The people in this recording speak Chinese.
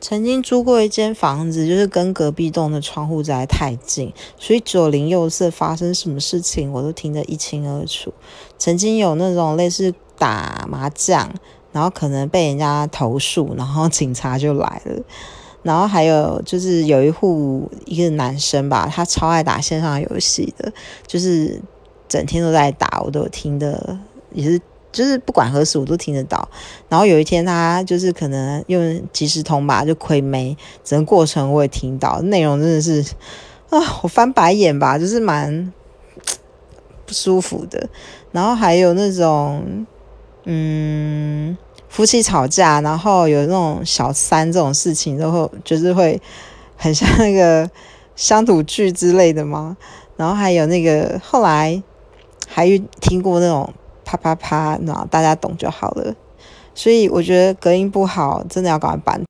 曾经租过一间房子，就是跟隔壁栋的窗户在太近，所以左邻右舍发生什么事情我都听得一清二楚。曾经有那种类似打麻将，然后可能被人家投诉，然后警察就来了。然后还有就是有一户一个男生吧，他超爱打线上游戏的，就是整天都在打，我都有听的，也是。就是不管何时我都听得到，然后有一天他就是可能用即时通吧，就亏没，整个过程我也听到，内容真的是啊，我翻白眼吧，就是蛮不舒服的。然后还有那种嗯，夫妻吵架，然后有那种小三这种事情，都会就是会很像那个乡土剧之类的吗？然后还有那个后来还听过那种。啪啪啪，然后大家懂就好了。所以我觉得隔音不好，真的要赶快搬。